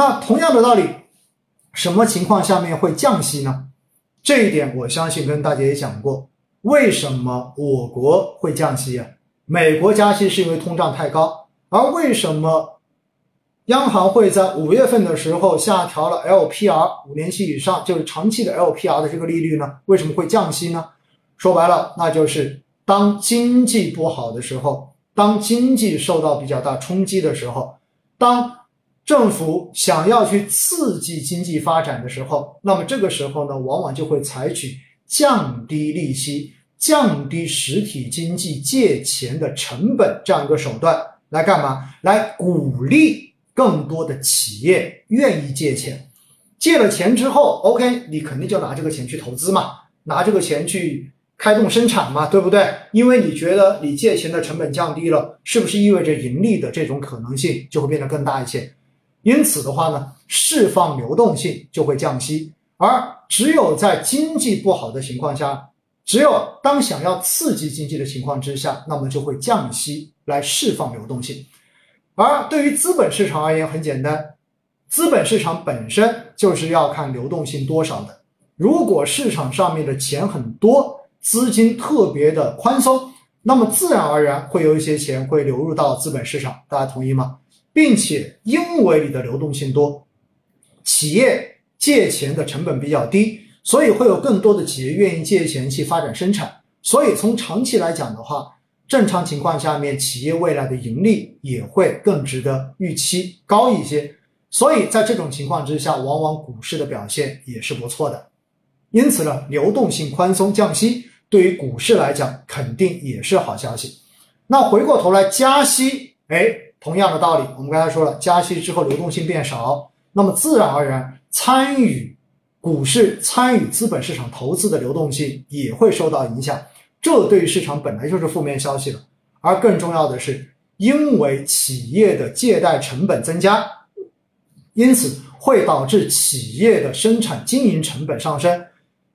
那同样的道理，什么情况下面会降息呢？这一点我相信跟大家也讲过，为什么我国会降息啊？美国加息是因为通胀太高，而为什么央行会在五月份的时候下调了 LPR 五年期以上就是长期的 LPR 的这个利率呢？为什么会降息呢？说白了，那就是当经济不好的时候，当经济受到比较大冲击的时候，当政府想要去刺激经济发展的时候，那么这个时候呢，往往就会采取降低利息、降低实体经济借钱的成本这样一个手段来干嘛？来鼓励更多的企业愿意借钱。借了钱之后，OK，你肯定就拿这个钱去投资嘛，拿这个钱去开动生产嘛，对不对？因为你觉得你借钱的成本降低了，是不是意味着盈利的这种可能性就会变得更大一些？因此的话呢，释放流动性就会降息，而只有在经济不好的情况下，只有当想要刺激经济的情况之下，那么就会降息来释放流动性。而对于资本市场而言，很简单，资本市场本身就是要看流动性多少的。如果市场上面的钱很多，资金特别的宽松，那么自然而然会有一些钱会流入到资本市场，大家同意吗？并且因为你的流动性多，企业借钱的成本比较低，所以会有更多的企业愿意借钱去发展生产。所以从长期来讲的话，正常情况下面，企业未来的盈利也会更值得预期高一些。所以在这种情况之下，往往股市的表现也是不错的。因此呢，流动性宽松降息对于股市来讲肯定也是好消息。那回过头来加息，哎。同样的道理，我们刚才说了，加息之后流动性变少，那么自然而然参与股市、参与资本市场投资的流动性也会受到影响。这对于市场本来就是负面消息了。而更重要的是，因为企业的借贷成本增加，因此会导致企业的生产经营成本上升，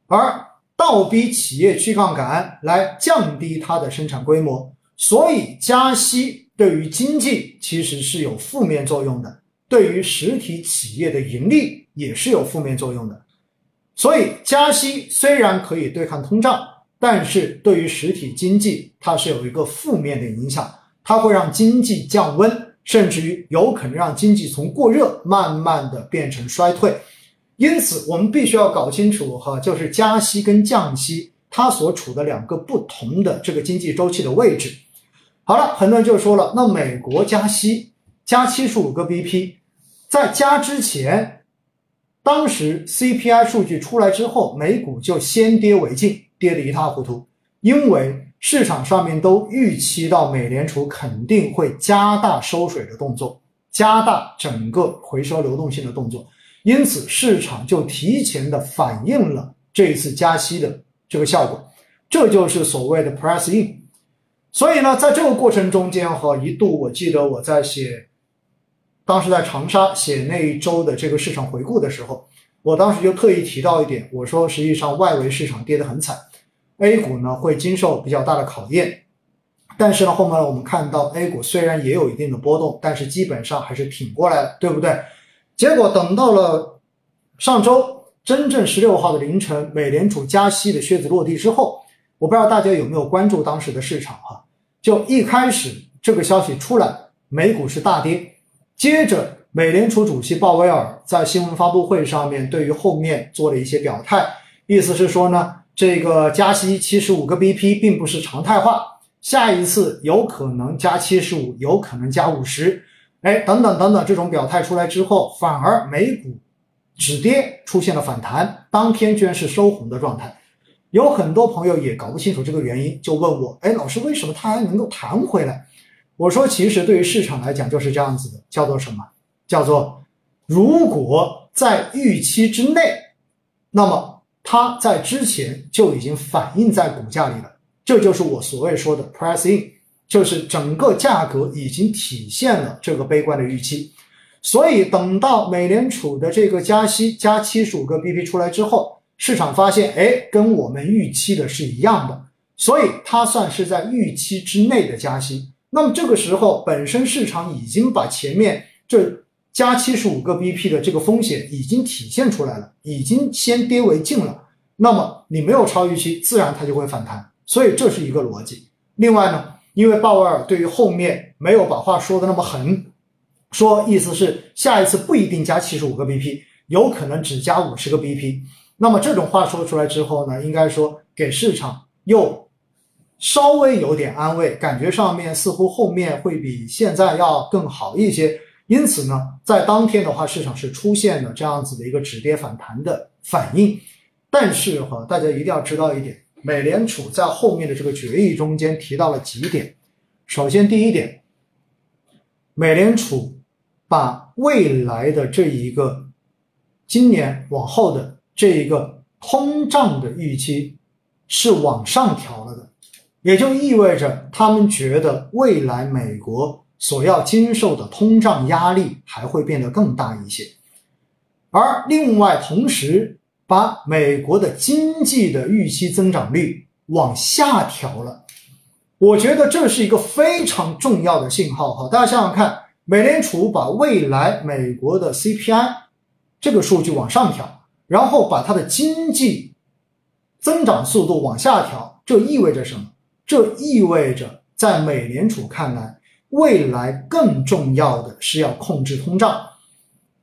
而倒逼企业去杠杆来降低它的生产规模。所以加息。对于经济其实是有负面作用的，对于实体企业的盈利也是有负面作用的。所以加息虽然可以对抗通胀，但是对于实体经济它是有一个负面的影响，它会让经济降温，甚至于有可能让经济从过热慢慢的变成衰退。因此，我们必须要搞清楚哈，就是加息跟降息它所处的两个不同的这个经济周期的位置。好了，很多人就说了，那美国加息加七十五个 BP，在加之前，当时 CPI 数据出来之后，美股就先跌为敬，跌得一塌糊涂，因为市场上面都预期到美联储肯定会加大收水的动作，加大整个回收流动性的动作，因此市场就提前的反映了这一次加息的这个效果，这就是所谓的 price in。所以呢，在这个过程中间哈，一度我记得我在写，当时在长沙写那一周的这个市场回顾的时候，我当时就特意提到一点，我说实际上外围市场跌得很惨，A 股呢会经受比较大的考验，但是呢后面我们看到 A 股虽然也有一定的波动，但是基本上还是挺过来了，对不对？结果等到了上周真正十六号的凌晨，美联储加息的靴子落地之后，我不知道大家有没有关注当时的市场哈。就一开始这个消息出来，美股是大跌。接着，美联储主席鲍威尔在新闻发布会上面对于后面做了一些表态，意思是说呢，这个加息七十五个 BP 并不是常态化，下一次有可能加七十五，有可能加五十，哎，等等等等，这种表态出来之后，反而美股止跌出现了反弹，当天居然是收红的状态。有很多朋友也搞不清楚这个原因，就问我：“哎，老师，为什么它还能够弹回来？”我说：“其实对于市场来讲就是这样子的，叫做什么？叫做如果在预期之内，那么它在之前就已经反映在股价里了。这就是我所谓说的 price in，就是整个价格已经体现了这个悲观的预期。所以等到美联储的这个加息加七十五个 BP 出来之后。”市场发现，哎，跟我们预期的是一样的，所以它算是在预期之内的加息。那么这个时候，本身市场已经把前面这加七十五个 BP 的这个风险已经体现出来了，已经先跌为净了，那么你没有超预期，自然它就会反弹，所以这是一个逻辑。另外呢，因为鲍威尔对于后面没有把话说的那么狠，说意思是下一次不一定加七十五个 BP，有可能只加五十个 BP。那么这种话说出来之后呢，应该说给市场又稍微有点安慰，感觉上面似乎后面会比现在要更好一些。因此呢，在当天的话，市场是出现了这样子的一个止跌反弹的反应。但是哈，大家一定要知道一点，美联储在后面的这个决议中间提到了几点。首先，第一点，美联储把未来的这一个今年往后的这一个通胀的预期是往上调了的，也就意味着他们觉得未来美国。所要经受的通胀压力还会变得更大一些，而另外同时把美国的经济的预期增长率往下调了，我觉得这是一个非常重要的信号哈。大家想想看，美联储把未来美国的 CPI 这个数据往上调，然后把它的经济增长速度往下调，这意味着什么？这意味着在美联储看来。未来更重要的是要控制通胀，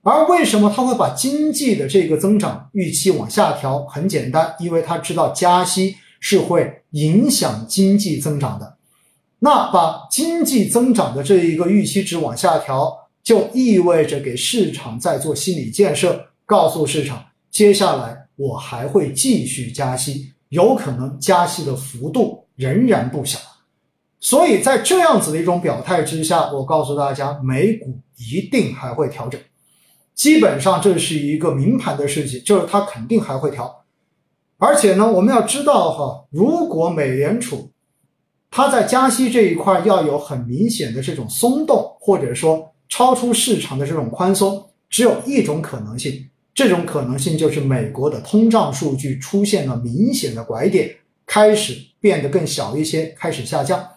而为什么他会把经济的这个增长预期往下调？很简单，因为他知道加息是会影响经济增长的。那把经济增长的这一个预期值往下调，就意味着给市场在做心理建设，告诉市场接下来我还会继续加息，有可能加息的幅度仍然不小。所以在这样子的一种表态之下，我告诉大家，美股一定还会调整，基本上这是一个明盘的事情，就是它肯定还会调。而且呢，我们要知道哈，如果美联储它在加息这一块要有很明显的这种松动，或者说超出市场的这种宽松，只有一种可能性，这种可能性就是美国的通胀数据出现了明显的拐点，开始变得更小一些，开始下降。